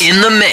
in the mix.